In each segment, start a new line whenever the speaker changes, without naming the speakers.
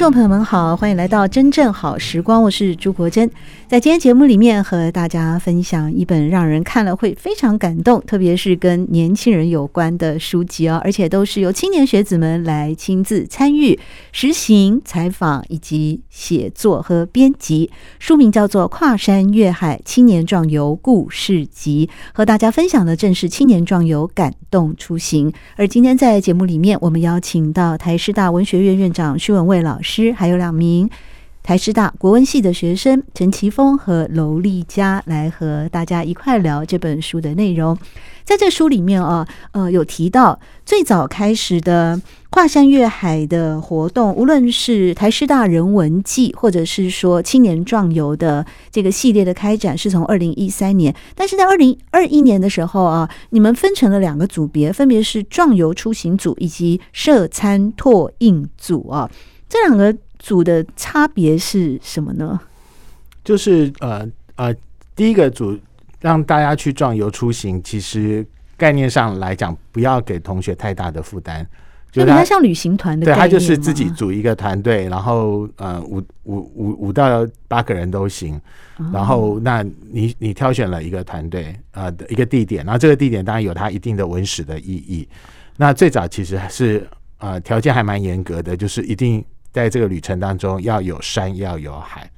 众朋友们好，欢迎来到真正好时光，我是朱国珍。在今天节目里面和大家分享一本让人看了会非常感动，特别是跟年轻人有关的书籍哦，而且都是由青年学子们来亲自参与实行采访以及写作和编辑。书名叫做《跨山越海青年壮游故事集》，和大家分享的正是青年壮游感动出行。而今天在节目里面，我们邀请到台师大文学院院长徐文蔚老师。师还有两名台师大国文系的学生陈奇峰和娄丽佳来和大家一块聊这本书的内容。在这书里面啊，呃，有提到最早开始的跨山越海的活动，无论是台师大人文季，或者是说青年壮游的这个系列的开展，是从二零一三年。但是在二零二一年的时候啊，你们分成了两个组别，分别是壮游出行组以及社参拓印组啊。这两个组的差别是什么呢？
就是呃呃，第一个组让大家去壮游出行，其实概念上来讲，不要给同学太大的负担，
就比较像旅行团的。
对，他就是自己组一个团队，然后呃五五五五到八个人都行。然后那你你挑选了一个团队呃的一个地点，然后这个地点当然有它一定的文史的意义。那最早其实还是呃条件还蛮严格的，就是一定。在这个旅程当中，要有山，要有海。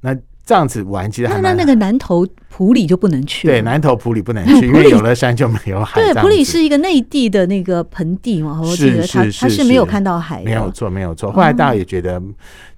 那这样子玩，其实还
那那个南投普里就不能去。
对，南投普里不能去，因为有了山就没有海。
对，普里是一个内地的那个盆地嘛，我记得他他是没有看到海。
没有错，没有错。后来大家也觉得，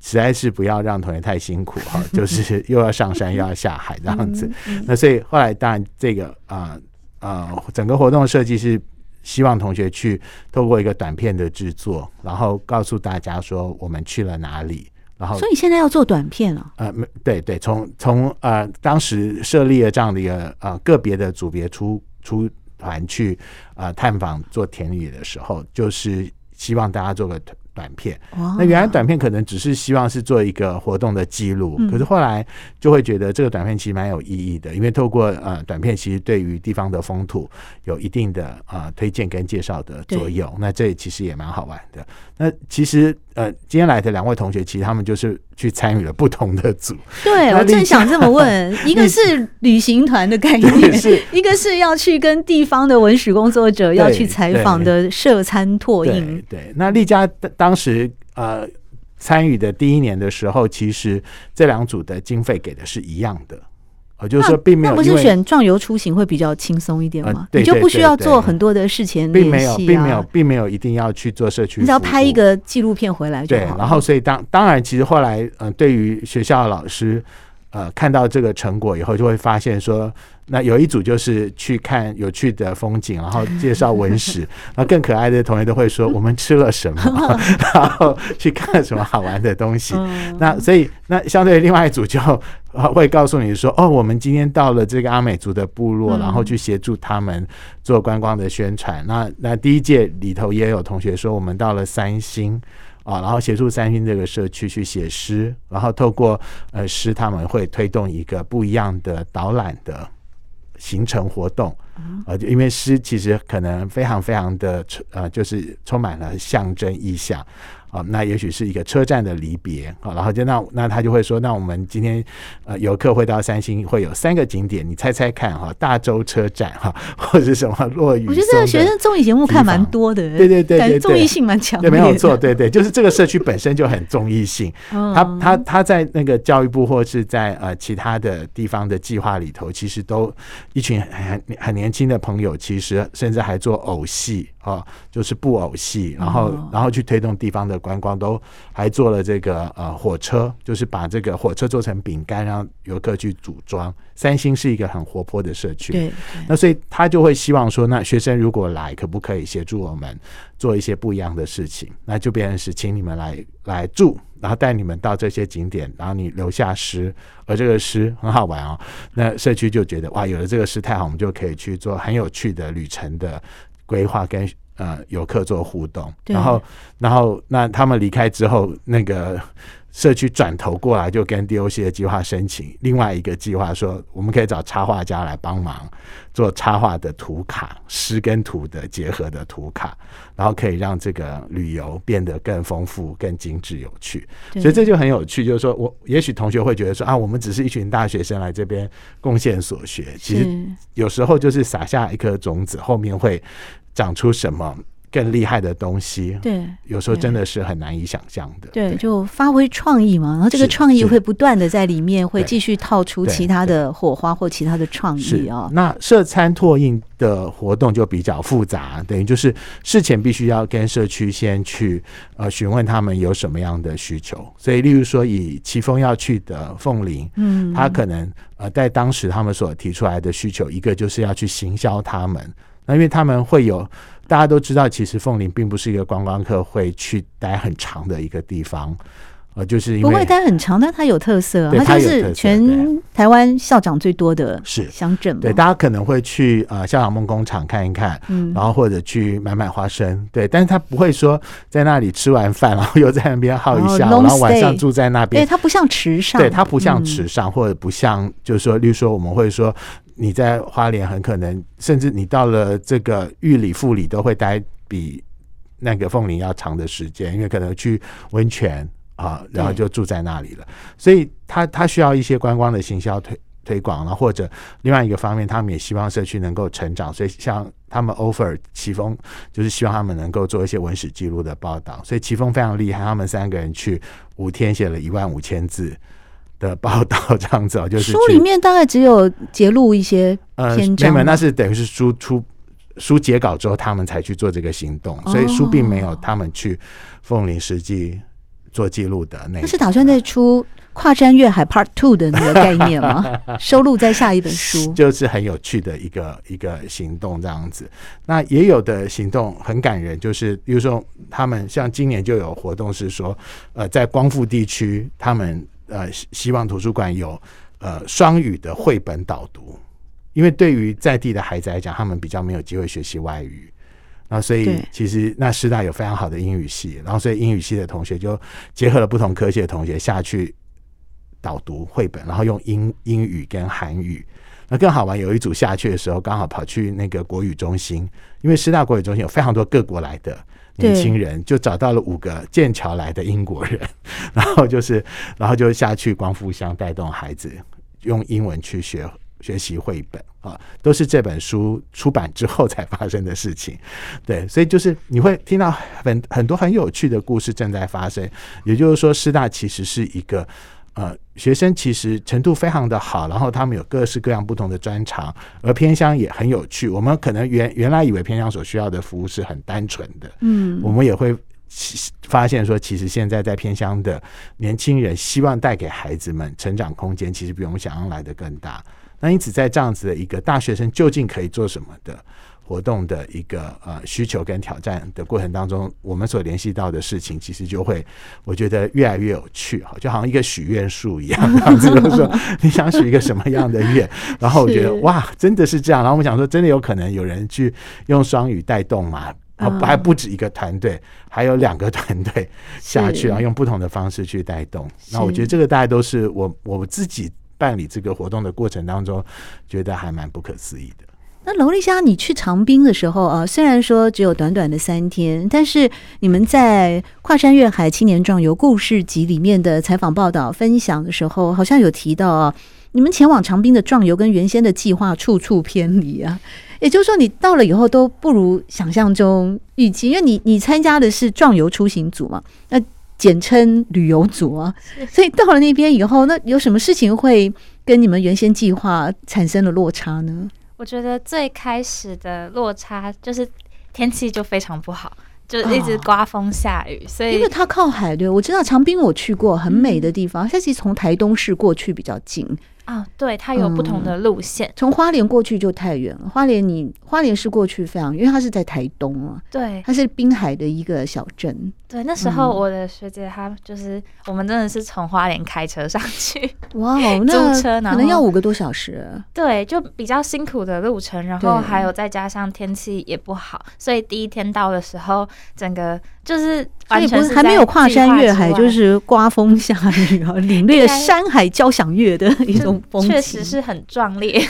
实在是不要让同学太辛苦哈，就是又要上山又要下海这样子。那所以后来当然这个啊啊，整个活动设计是。希望同学去透过一个短片的制作，然后告诉大家说我们去了哪里。然后，
所以现在要做短片了。
呃，对对，从从呃当时设立了这样的一个呃个别的组别出出团去呃探访做田野的时候，就是希望大家做个短片。那原来短片可能只是希望是做一个活动的记录，可是后来就会觉得这个短片其实蛮有意义的，因为透过呃短片，其实对于地方的风土有一定的呃推荐跟介绍的作用。那这其实也蛮好玩的。那其实呃今天来的两位同学，其实他们就是去参与了不同的组。
对，我正想这么问，一个是旅行团的概 念，一个是要去跟地方的文史工作者要去采访的社参拓印。
对，那丽佳当时呃参与的第一年的时候，其实这两组的经费给的是一样的，呃，就是说并没有，
那不是选壮游出行会比较轻松一点吗？你就不需要做很多的事前练习啊，
并没有，并没有，并没有一定要去做社区，
你只要拍一个纪录片回来就好。
对，然后所以当当然，其实后来嗯，对于学校的老师呃看到这个成果以后，就会发现说。那有一组就是去看有趣的风景，然后介绍文史，那更可爱的同学都会说我们吃了什么，然后去看什么好玩的东西。那所以那相对另外一组就 会告诉你说，哦，我们今天到了这个阿美族的部落，然后去协助他们做观光的宣传。那那第一届里头也有同学说，我们到了三星啊，然后协助三星这个社区去写诗，然后透过呃诗，他们会推动一个不一样的导览的。行程活动，呃，就因为诗其实可能非常非常的呃，就是充满了象征意象。啊，那也许是一个车站的离别啊，然后就那那他就会说，那我们今天呃游客会到三星会有三个景点，你猜猜看哈，大洲车站哈，或者什么落雨。
我觉得这个学生综艺节目看蛮多的，
对对对对，
综艺性蛮
强没有错，对对，就是这个社区本身就很综艺性。他他他在那个教育部或是在呃其他的地方的计划里头，其实都一群很很年轻的朋友，其实甚至还做偶戏啊，就是布偶戏，然后然后去推动地方的。观光，都还做了这个呃火车，就是把这个火车做成饼干，让游客去组装。三星是一个很活泼的社区，
对，
那所以他就会希望说，那学生如果来，可不可以协助我们做一些不一样的事情？那就变成是请你们来来住。然后带你们到这些景点，然后你留下诗，而这个诗很好玩哦。那社区就觉得哇，有了这个诗太好，我们就可以去做很有趣的旅程的规划，跟呃游客做互动。然后，然后那他们离开之后，那个。社区转头过来就跟 DOC 的计划申请另外一个计划，说我们可以找插画家来帮忙做插画的图卡，诗跟图的结合的图卡，然后可以让这个旅游变得更丰富、更精致、有趣。所以这就很有趣，就是说我也许同学会觉得说啊，我们只是一群大学生来这边贡献所学，其实有时候就是撒下一颗种子，后面会长出什么。更厉害的东西，对，有时候真的是很难以想象的。
对，对就发挥创意嘛，然后这个创意会不断的在里面会继续套出其他的火花或其他的创意啊、哦。
那社餐拓印的活动就比较复杂，等于就是事前必须要跟社区先去呃询问他们有什么样的需求。所以，例如说以奇峰要去的凤林，嗯，他可能呃在当时他们所提出来的需求，一个就是要去行销他们，那因为他们会有。大家都知道，其实凤林并不是一个观光客会去待很长的一个地方，呃，就是因为
不会待很长，但它有特色，它就是全台湾校长最多的是乡镇。
对，大家可能会去呃校长梦工厂看一看，嗯，然后或者去买买花生，对，但是他不会说在那里吃完饭，然后又在那边耗一下，然后晚上住在那边。
对，它不像池上，
对，它不像池上，或者不像，就是说，例如说，我们会说。你在花莲很可能，甚至你到了这个玉里、富里都会待比那个凤林要长的时间，因为可能去温泉啊，然后就住在那里了。所以他他需要一些观光的行销推推广，了或者另外一个方面，他们也希望社区能够成长，所以像他们 offer 奇峰，就是希望他们能够做一些文史记录的报道。所以奇峰非常厉害，他们三个人去五天写了一万五千字。的报道这样子啊，就是
书里面大概只有揭露一些篇章，
呃，没有，那是等于是书出书结稿之后，他们才去做这个行动，所以书并没有他们去凤林实际做记录的那。那
是打算再出跨山越海 Part Two 的那个概念吗？收录在下一本书，
就是很有趣的一个一个行动这样子。那也有的行动很感人，就是比如说他们像今年就有活动是说，呃，在光复地区他们。呃，希望图书馆有呃双语的绘本导读，因为对于在地的孩子来讲，他们比较没有机会学习外语，那所以其实那师大有非常好的英语系，然后所以英语系的同学就结合了不同科系的同学下去导读绘本，然后用英英语跟韩语，那更好玩。有一组下去的时候，刚好跑去那个国语中心，因为师大国语中心有非常多各国来的。年轻人就找到了五个剑桥来的英国人，然后就是，然后就下去光复乡带动孩子用英文去学学习绘本啊，都是这本书出版之后才发生的事情。对，所以就是你会听到很很多很有趣的故事正在发生。也就是说，师大其实是一个。呃，学生其实程度非常的好，然后他们有各式各样不同的专长，而偏乡也很有趣。我们可能原原来以为偏乡所需要的服务是很单纯的，嗯，我们也会发现说，其实现在在偏乡的年轻人希望带给孩子们成长空间，其实比我们想象来的更大。那因此，在这样子的一个大学生究竟可以做什么的？活动的一个呃需求跟挑战的过程当中，我们所联系到的事情，其实就会我觉得越来越有趣哈，就好像一个许愿树一样，这样子就是说你想许一个什么样的愿，然后我觉得哇，真的是这样，然后我们想说，真的有可能有人去用双语带动嘛？啊，还不止一个团队，还有两个团队下去，然后用不同的方式去带动。那我觉得这个大家都是我我自己办理这个活动的过程当中，觉得还蛮不可思议的。
那罗丽莎，你去长滨的时候啊，虽然说只有短短的三天，但是你们在《跨山越海青年壮游故事集》里面的采访报道分享的时候，好像有提到啊，你们前往长滨的壮游跟原先的计划处处偏离啊，也就是说，你到了以后都不如想象中预期，因为你你参加的是壮游出行组嘛，那简称旅游组啊，所以到了那边以后，那有什么事情会跟你们原先计划产生了落差呢？
我觉得最开始的落差就是天气就非常不好，就一直刮风下雨，所以
因为它靠海，对，我知道长滨我去过，很美的地方，它其实从台东市过去比较近。
啊、哦，对，它有不同的路线。
从、嗯、花莲过去就太远了。花莲你花莲是过去非常，因为它是在台东啊。
对，
它是滨海的一个小镇。
对，那时候我的学姐她就是，我们真的是从花莲开车上去。
哇哦，那可能要五个多小时。
对，就比较辛苦的路程，然后还有再加上天气也不好，所以第一天到的时候，整个就是完全是
还没有跨山越海，就是刮风下雨啊，领略山海交响乐的一种
风。确实是很壮烈。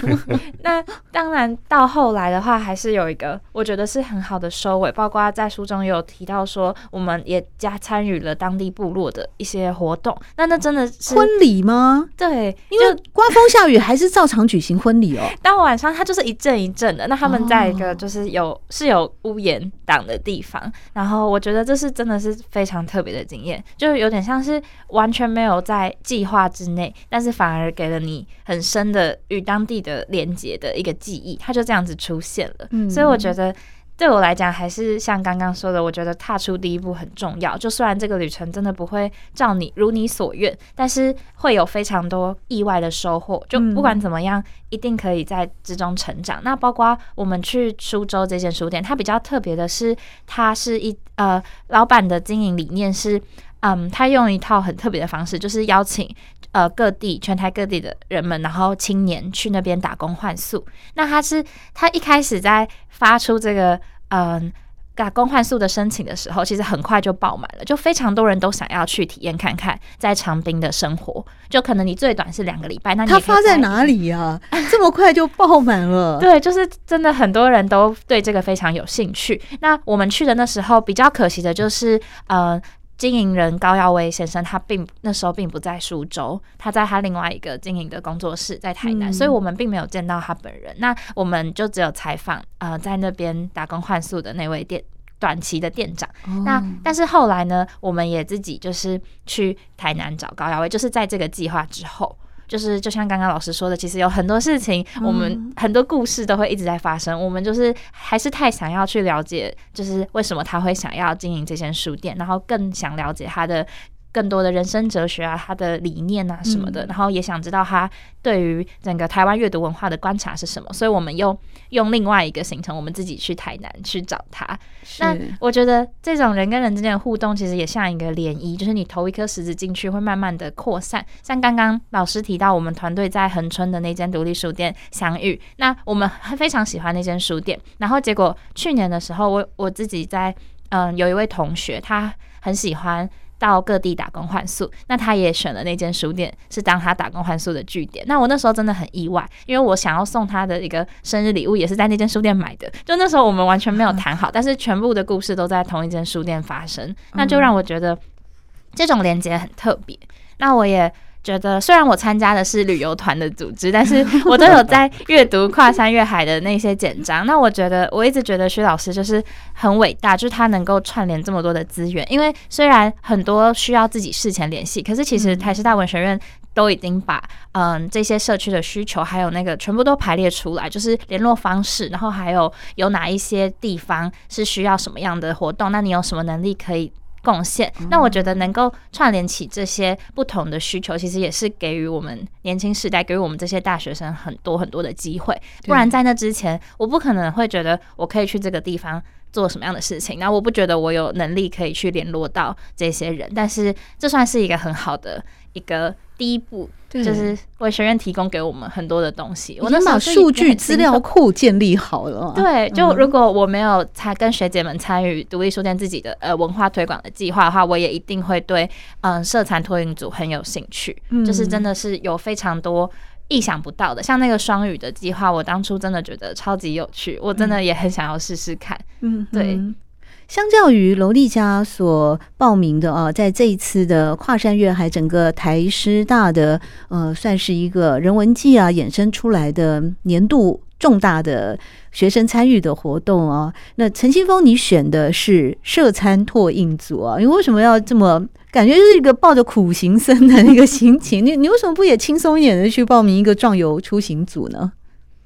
那当然，到后来的话，还是有一个我觉得是很好的收尾。包括在书中也有提到说，我们也加参与了当地部落的一些活动。那那真的是
婚礼吗？
对，
因为刮风下雨还是照常举行婚礼哦。
到晚上，它就是一阵一阵的。那他们在一个就是有是有屋檐挡的地方，然后我觉得这是真的是非常特别的经验，就是有点像是完全没有在计划之内，但是反而。给了你很深的与当地的连接的一个记忆，它就这样子出现了。嗯，所以我觉得对我来讲，还是像刚刚说的，我觉得踏出第一步很重要。就虽然这个旅程真的不会照你如你所愿，但是会有非常多意外的收获。就不管怎么样，一定可以在之中成长。那包括我们去苏州这间书店，它比较特别的是，它是一呃，老板的经营理念是，嗯，他用一套很特别的方式，就是邀请。呃，各地全台各地的人们，然后青年去那边打工换宿。那他是他一开始在发出这个嗯、呃、打工换宿的申请的时候，其实很快就爆满了，就非常多人都想要去体验看看在长滨的生活。就可能你最短是两个礼拜，那你他
发在哪里呀、啊？这么快就爆满了？
对，就是真的很多人都对这个非常有兴趣。那我们去的那时候比较可惜的就是呃。经营人高耀威先生，他并那时候并不在苏州，他在他另外一个经营的工作室在台南，嗯，所以我们并没有见到他本人。那我们就只有采访呃在那边打工换宿的那位店短期的店长。哦，那但是后来呢，我们也自己就是去台南找高耀威，就是在这个计划之后。就是就像刚刚老师说的，其实有很多事情，我们很多故事都会一直在发生。我们就是还是太想要去了解，就是为什么他会想要经营这间书店，然后更想了解他的。更多的人生哲学啊，他的理念啊什么的，嗯，然后也想知道他对于整个台湾阅读文化的观察是什么，所以我们又用另外一个行程，我们自己去台南去找他。那我觉得这种人跟人之间的互动，其实也像一个涟漪，就是你投一颗石子进去，会慢慢的扩散。像刚刚老师提到，我们团队在恒春的那间独立书店相遇，那我们非常喜欢那间书店，然后结果去年的时候，我我自己在嗯，有一位同学，他很喜欢。到各地打工换宿，那他也选了那间书店，是当他打工换宿的据点。那我那时候真的很意外，因为我想要送他的一个生日礼物，也是在那间书店买的。就那时候我们完全没有谈好，但是全部的故事都在同一间书店发生，那就让我觉得这种连接很特别。那我也。觉得虽然我参加的是旅游团的组织，但是 我都有在阅读跨山越海的那些简章。那我觉得我一直觉得薛老师就是很伟大，就是他能够串联这么多的资源。因为虽然很多需要自己事前联系，可是其实台师大文学院都已经把嗯这些社区的需求还有那个全部都排列出来，就是联络方式，然后还有有哪一些地方是需要什么样的活动，那你有什么能力可以贡献，那我觉得能够串联起这些不同的需求，其实也是给予我们年轻时代，给予我们这些大学生很多很多的机会。不然在那之前，我不可能会觉得我可以去这个地方做什么样的事情。那我不觉得我有能力可以去联络到这些人，但是这算是一个很好的一个第一步。就是为学院提供给我们很多的东西，我能把
数据资料库建立好了。
对，就如果我没有参跟学姐们参与独立书店自己的呃文化推广的计划的话，我也一定会对嗯社残托运组很有兴趣。就是真的是有非常多意想不到的，像那个双语的计划，我当初真的觉得超级有趣，我真的也很想要试试看。嗯，对。
相较于楼丽佳所报名的啊，在这一次的跨山越海，整个台师大的呃，算是一个人文季啊，衍生出来的年度重大的学生参与的活动啊。那陈清峰，你选的是社参拓印组啊？你为什么要这么感觉就是一个抱着苦行僧的那个心情？你你为什么不也轻松一点的去报名一个壮游出行组呢？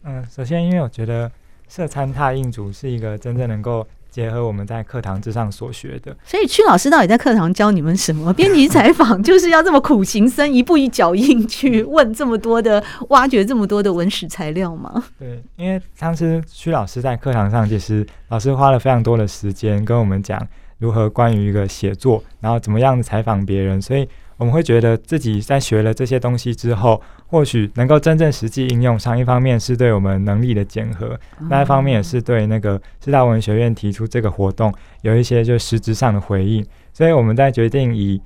嗯，首先因为我觉得社参拓印组是一个真正能够结合我们在课堂之上所学的。
所以屈老师到底在课堂教你们什么？编辑采访就是要这么苦行僧，一步一脚印去问这么多的、挖掘这么多的文史材料吗？
对，因为当时屈老师在课堂上，其实老师花了非常多的时间跟我们讲如何关于一个写作，然后怎么样采访别人，所以。我们会觉得自己在学了这些东西之后，或许能够真正实际应用上。一方面是对我们能力的检核，那一方面也是对那个师大文学院提出这个活动有一些就实质上的回应。所以我们在决定以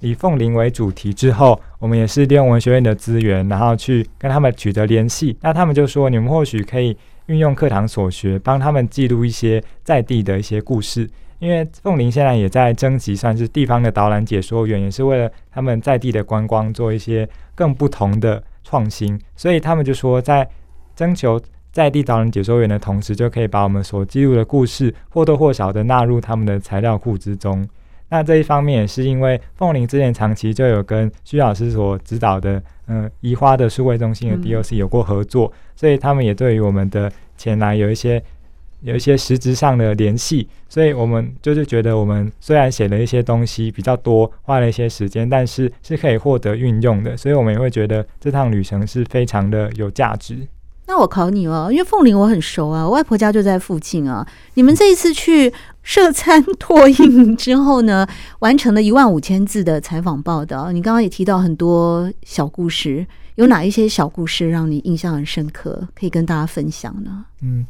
以凤林为主题之后，我们也是利用文学院的资源，然后去跟他们取得联系。那他们就说，你们或许可以运用课堂所学，帮他们记录一些在地的一些故事。因为凤林现在也在征集，算是地方的导览解说员，也是为了他们在地的观光做一些更不同的创新。所以他们就说，在征求在地导览解说员的同时，就可以把我们所记录的故事或多或少的纳入他们的材料库之中。那这一方面也是因为凤林之前长期就有跟徐老师所指导的，嗯、呃，宜花的数位中心的 DOC 有过合作，嗯、所以他们也对于我们的前来有一些。有一些实质上的联系，所以我们就是觉得，我们虽然写了一些东西比较多，花了一些时间，但是是可以获得运用的，所以我们也会觉得这趟旅程是非常的有价值。
那我考你哦，因为凤林我很熟啊，我外婆家就在附近啊。你们这一次去设餐拓印之后呢，完成了一万五千字的采访报道，你刚刚也提到很多小故事，有哪一些小故事让你印象很深刻，可以跟大家分享呢？
嗯。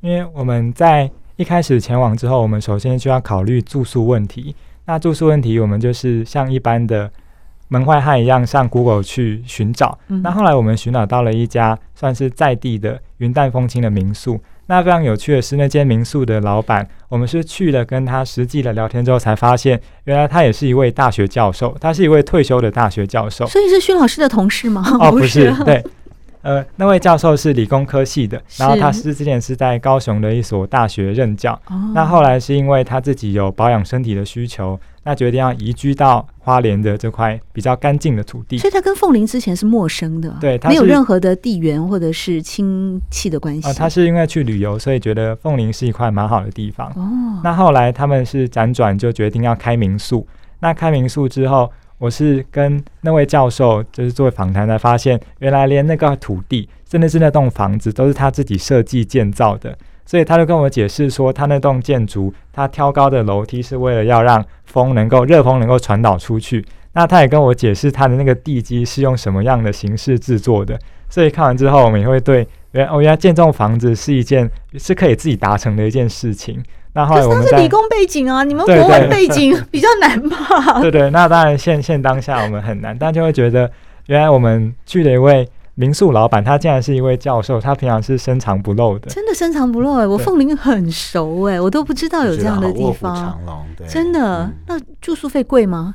因为我们在一开始前往之后，我们首先就要考虑住宿问题。那住宿问题，我们就是像一般的门外汉一样上 Google 去寻找。嗯、那后来我们寻找到了一家算是在地的云淡风轻的民宿。那非常有趣的是，那间民宿的老板，我们是去了跟他实际的聊天之后，才发现原来他也是一位大学教授，他是一位退休的大学教授。
所以是薛老师的同事吗？
哦，不是，对。呃，那位教授是理工科系的，然后他是之前是在高雄的一所大学任教。哦、那后来是因为他自己有保养身体的需求，那决定要移居到花莲的这块比较干净的土地。
所以他跟凤林之前是陌生的，
对，他
没有任何的地缘或者是亲戚的关系。
呃，他是因为去旅游，所以觉得凤林是一块蛮好的地方。哦，那后来他们是辗转就决定要开民宿。那开民宿之后。我是跟那位教授就是做访谈才发现，原来连那个土地，甚至是那栋房子都是他自己设计建造的。所以他就跟我解释说，他那栋建筑，他挑高的楼梯是为了要让风能够热风能够传导出去。那他也跟我解释他的那个地基是用什么样的形式制作的。所以看完之后，我们也会对原来哦，原来建这种房子是一件是可以自己达成的一件事情。那后来我们
是理工背景啊，你们国文背景 比较难吧？
对，对对，那当然现现当下我们很难，但就会觉得原来我们去了一位民宿老板，他竟然是一位教授，他平常是深藏不露的，
真的深藏不露哎、欸！我凤林很熟哎、欸，我都不知道有这样的地方，真的。嗯、那住宿费贵吗？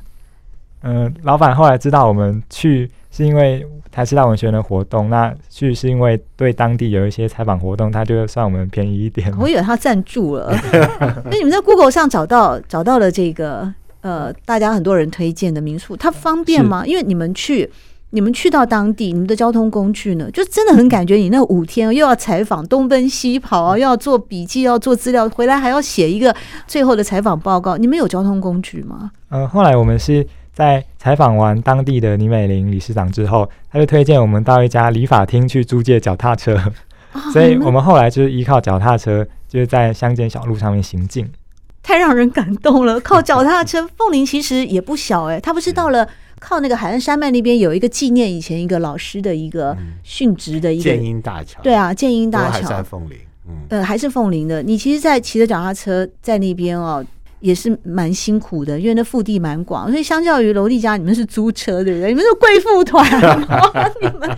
嗯、呃，老板后来知道我们去。是因为台师大文学院的活动，那去是因为对当地有一些采访活动，他就算我们便宜一点。
我以为他赞助了。那你们在 Google 上找到找到了这个呃，大家很多人推荐的民宿，它方便吗？因为你们去你们去到当地，你们的交通工具呢，就真的很感觉你那五天又要采访，东奔西跑啊，又要做笔记，要做资料，回来还要写一个最后的采访报告。你们有交通工具吗？
呃，后来我们是。在采访完当地的李美玲理事长之后，他就推荐我们到一家理发厅去租借脚踏车，哦、所以我们后来就是依靠脚踏车，就是在乡间小路上面行进。
太让人感动了！靠脚踏车，凤林其实也不小哎、欸，他不是到了 靠那个海岸山脉那边有一个纪念以前一个老师的一个殉职的一个
建英大桥，
对啊，建英大桥，
还在凤林，嗯，
呃，还是凤林的。你其实，在骑着脚踏车在那边哦。也是蛮辛苦的，因为那腹地蛮广，所以相较于楼丽家，你们是租车对不对？你们是贵妇团，你们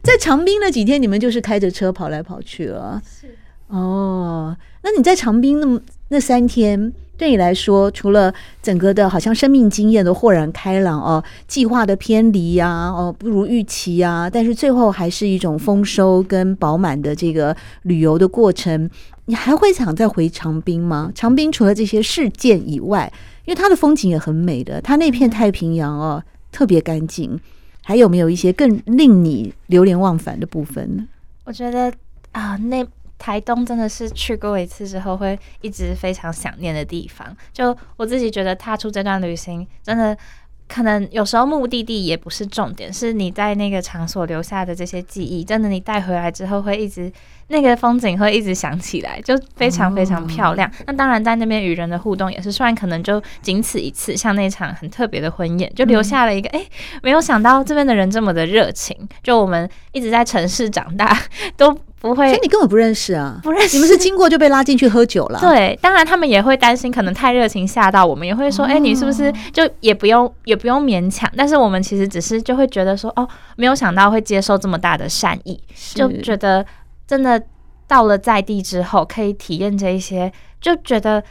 在长滨那几天，你们就是开着车跑来跑去了。是哦，那你在长滨那么那三天，对你来说，除了整个的好像生命经验的豁然开朗哦，计划的偏离呀、哦不如预期呀、啊，但是最后还是一种丰收跟饱满的这个旅游的过程。你还会想再回长滨吗？长滨除了这些事件以外，因为它的风景也很美的，它那片太平洋哦特别干净。还有没有一些更令你流连忘返的部分呢？
我觉得啊，那台东真的是去过一次之后会一直非常想念的地方。就我自己觉得踏出这段旅行，真的。可能有时候目的地也不是重点，是你在那个场所留下的这些记忆，真的你带回来之后会一直那个风景会一直想起来，就非常非常漂亮。那当然在那边与人的互动也是，虽然可能就仅此一次，像那场很特别的婚宴，就留下了一个哎、欸，没有想到这边的人这么的热情。就我们一直在城市长大，都。不会，
所以你根本不认识啊，
不认识。
你们是经过就被拉进去喝酒了。
对，当然他们也会担心，可能太热情吓到我们，也会说，哎、哦欸，你是不是就也不用也不用勉强？但是我们其实只是就会觉得说，哦，没有想到会接受这么大的善意，就觉得真的到了在地之后，可以体验这一些，就觉得。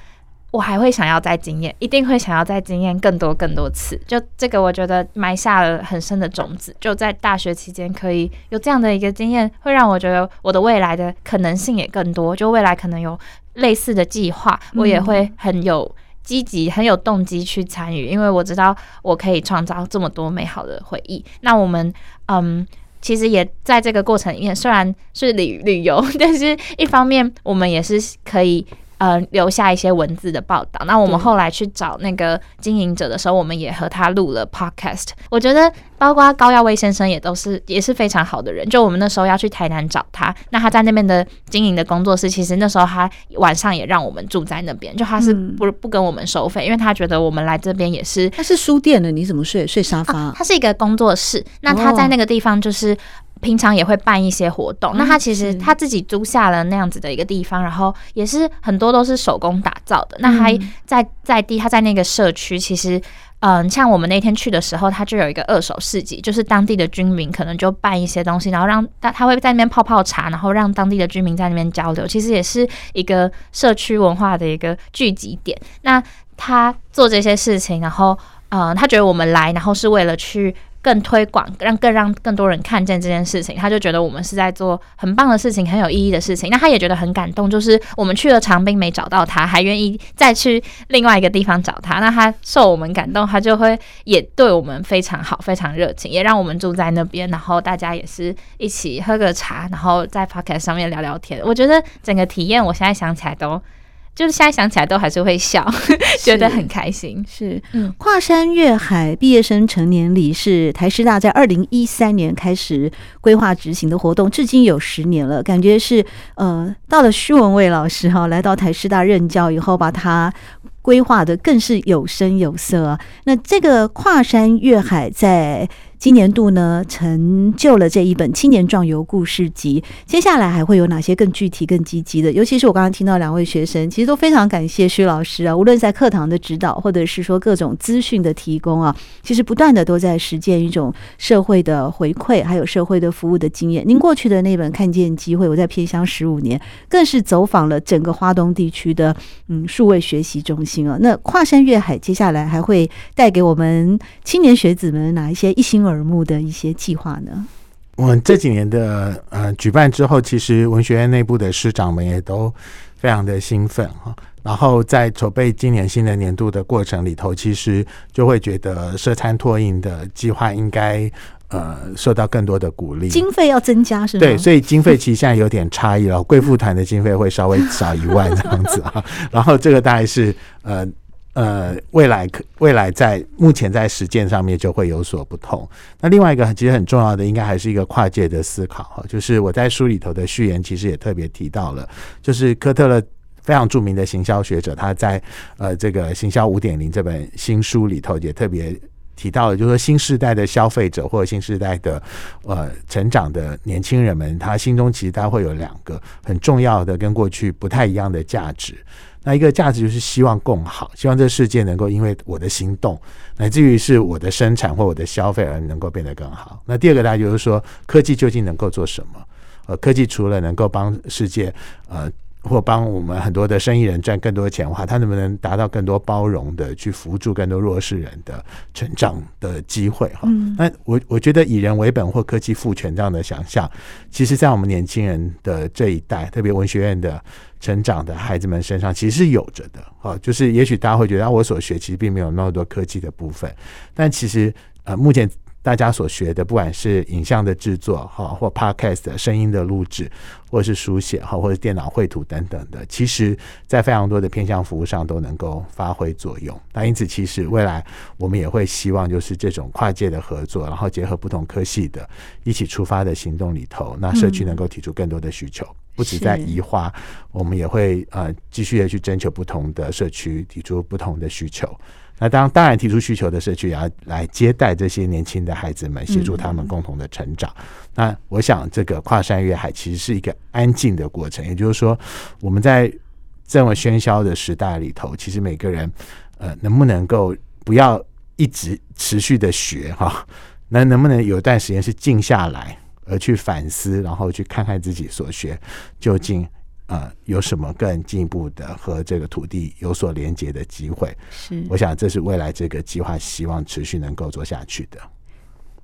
我还会想要再经验，一定会想要再经验更多更多次。就这个，我觉得埋下了很深的种子。就在大学期间可以有这样的一个经验，会让我觉得我的未来的可能性也更多。就未来可能有类似的计划，我也会很有积极、很有动机去参与，因为我知道我可以创造这么多美好的回忆。那我们，嗯，其实也在这个过程里面，虽然是旅旅游，但是一方面我们也是可以。呃，留下一些文字的报道。那我们后来去找那个经营者的时候，我们也和他录了 podcast。我觉得，包括高耀威先生也都是也是非常好的人。就我们那时候要去台南找他，那他在那边的经营的工作室，其实那时候他晚上也让我们住在那边，就他是不不跟我们收费，因为他觉得我们来这边也是。
他是书店的，你怎么睡睡沙发？
啊，他是一个工作室，那他在那个地方就是。平常也会办一些活动，那他其实他自己租下了那样子的一个地方，然后也是很多都是手工打造的。那还在在地，他在那个社区，其实嗯，像我们那天去的时候，他就有一个二手市集，就是当地的居民可能就办一些东西，然后让他他会在那边泡泡茶，然后让当地的居民在那边交流，其实也是一个社区文化的一个聚集点。那他做这些事情，然后嗯，他觉得我们来，然后是为了去。更推广，让更让更多人看见这件事情，他就觉得我们是在做很棒的事情，很有意义的事情。那他也觉得很感动，就是我们去了长滨没找到他，还愿意再去另外一个地方找他。那他受我们感动，他就会也对我们非常好，非常热情，也让我们住在那边，然后大家也是一起喝个茶，然后在 Podcast 上面聊聊天。我觉得整个体验，我现在想起来都。就是现在想起来都还是会笑，觉得很开心。
是，嗯，跨山越海毕业生成年礼是台师大在二零一三年开始规划执行的活动，至今有十年了。感觉是，呃，到了徐文蔚老师哈，来到台师大任教以后，把它规划的更是有声有色啊。那这个跨山越海在。今年度呢，成就了这一本青年壮游故事集。接下来还会有哪些更具体、更积极的？尤其是我刚刚听到两位学生，其实都非常感谢徐老师啊，无论在课堂的指导，或者是说各种资讯的提供啊，其实不断的都在实践一种社会的回馈，还有社会的服务的经验。您过去的那本《看见机会》，我在偏乡十五年，更是走访了整个花东地区的嗯数位学习中心啊。那跨山越海，接下来还会带给我们青年学子们哪一些一心而耳目的一些计划呢？
我们这几年的呃举办之后，其实文学院内部的师长们也都非常的兴奋哈。然后在筹备今年新的年度的过程里头，其实就会觉得社餐拓印的计划应该呃受到更多的鼓励，
经费要增加是吗？
对，所以经费其实现在有点差异了。贵妇团的经费会稍微少一万这样子啊。然后这个大概是呃。呃，未来可未来在目前在实践上面就会有所不同。那另外一个其实很重要的，应该还是一个跨界的思考哈。就是我在书里头的序言，其实也特别提到了，就是科特勒非常著名的行销学者，他在呃这个《行销五点零》这本新书里头也特别提到了，就是说新时代的消费者或者新时代的呃成长的年轻人们，他心中其实他会有两个很重要的跟过去不太一样的价值。那一个价值就是希望共好，希望这个世界能够因为我的行动，乃至于是我的生产或我的消费而能够变得更好。那第二个大家就是说，科技究竟能够做什么？呃，科技除了能够帮世界，呃。或帮我们很多的生意人赚更多的钱的话，他能不能达到更多包容的去扶助更多弱势人的成长的机会？哈，那我我觉得以人为本或科技赋权这样的想象，其实在我们年轻人的这一代，特别文学院的成长的孩子们身上，其实是有着的。哈，就是也许大家会觉得，我所学其实并没有那么多科技的部分，但其实呃，目前大家所学的，不管是影像的制作哈，或 podcast 的声音的录制，或者是书写哈，或者电脑绘图等等的，其实在非常多的偏向服务上都能够发挥作用。那因此，其实未来我们也会希望，就是这种跨界的合作，然后结合不同科系的一起出发的行动里头，那社区能够提出更多的需求，不止在宜花，我们也会呃继续的去征求不同的社区提出不同的需求。那当当然提出需求的社区也要来接待这些年轻的孩子们，协助他们共同的成长。那我想这个跨山越海其实是一个安静的过程，也就是说我们在这么喧嚣的时代里头，其实每个人呃能不能够不要一直持续的学哈，那能不能有段时间是静下来而去反思，然后去看看自己所学究竟。呃，有什么更进一步的和这个土地有所连接的机会？
是，
我想这是未来这个计划希望持续能够做下去的。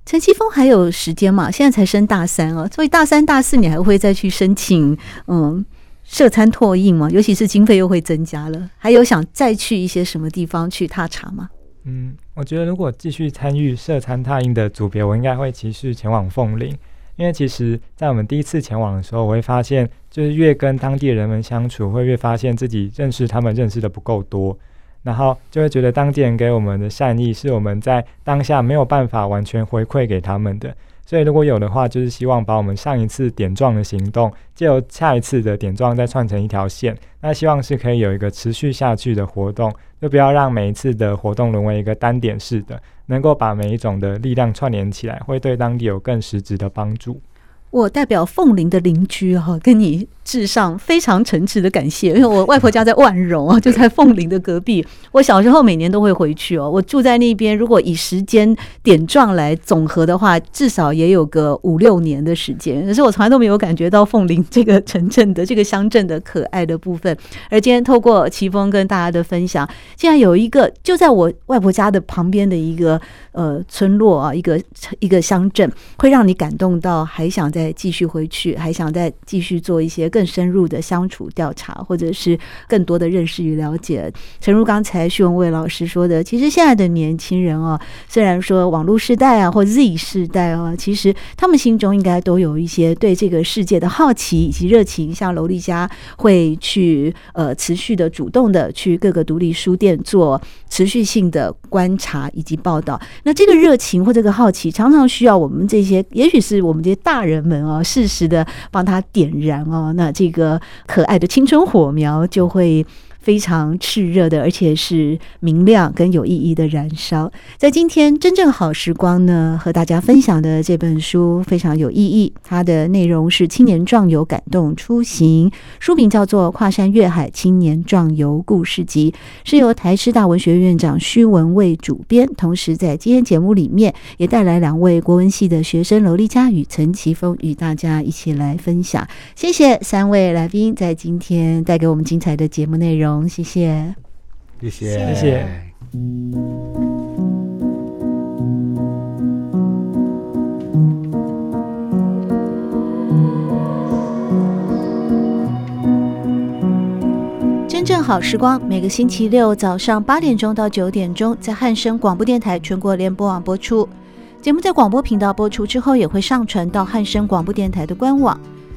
陈奇峰还有时间吗？现在才升大三哦，所以大三、大四你还会再去申请嗯社参拓印吗？尤其是经费又会增加了，还有想再去一些什么地方去踏查吗？
嗯，我觉得如果继续参与社参拓印的组别，我应该会持续前往凤林。因为其实，在我们第一次前往的时候，我会发现，就是越跟当地人们相处，会越发现自己认识他们认识的不够多，然后就会觉得当地人给我们的善意是我们在当下没有办法完全回馈给他们的。所以如果有的话，就是希望把我们上一次点状的行动，借由下一次的点状再串成一条线，那希望是可以有一个持续下去的活动，就不要让每一次的活动沦为一个单点式的。能够把每一种的力量串联起来，会对当地有更实质的帮助。
我代表凤林的邻居哈，跟你致上非常诚挚的感谢，因为我外婆家在万荣啊，就在凤林的隔壁。我小时候每年都会回去哦，我住在那边。如果以时间点状来总和的话，至少也有个五六年的时间。可是我从来都没有感觉到凤林这个城镇的这个乡镇的可爱的部分。而今天透过奇峰跟大家的分享，竟然有一个就在我外婆家的旁边的一个呃村落啊，一个一个乡镇，会让你感动到还想再。再继续回去，还想再继续做一些更更深入的相处调查，或者是更多的认识与了解。诚如刚才徐文蔚老师说的，其实现在的年轻人啊，虽然说网络时代啊，或 Z 世代啊，其实他们心中应该都有一些对这个世界的好奇以及热情。像楼丽佳会去呃持续的主动的去各个独立书店做持续性的观察以及报道。那这个热情或这个好奇，常常需要我们这些，也许是我们这些大人。们哦，适时的帮他点燃哦，那这个可爱的青春火苗就会。非常炽热的，而且是明亮跟有意义的燃烧。在今天真正好时光呢，和大家分享的这本书非常有意义。它的内容是青年壮游感动出行，书名叫做《跨山越海青年壮游故事集》，是由台师大文学院长徐文蔚主编。同时，在今天节目里面也带来两位国文系的学生楼丽佳与陈奇峰，与大家一起来分享。谢谢三位来宾在今天带给我们精彩的节目内容。谢谢，
谢谢，
谢谢。
真正好时光，每个星期六早上八点钟到九点钟，在汉声广播电台全国联播网播出。节目在广播频道播出之后，也会上传到汉声广播电台的官网。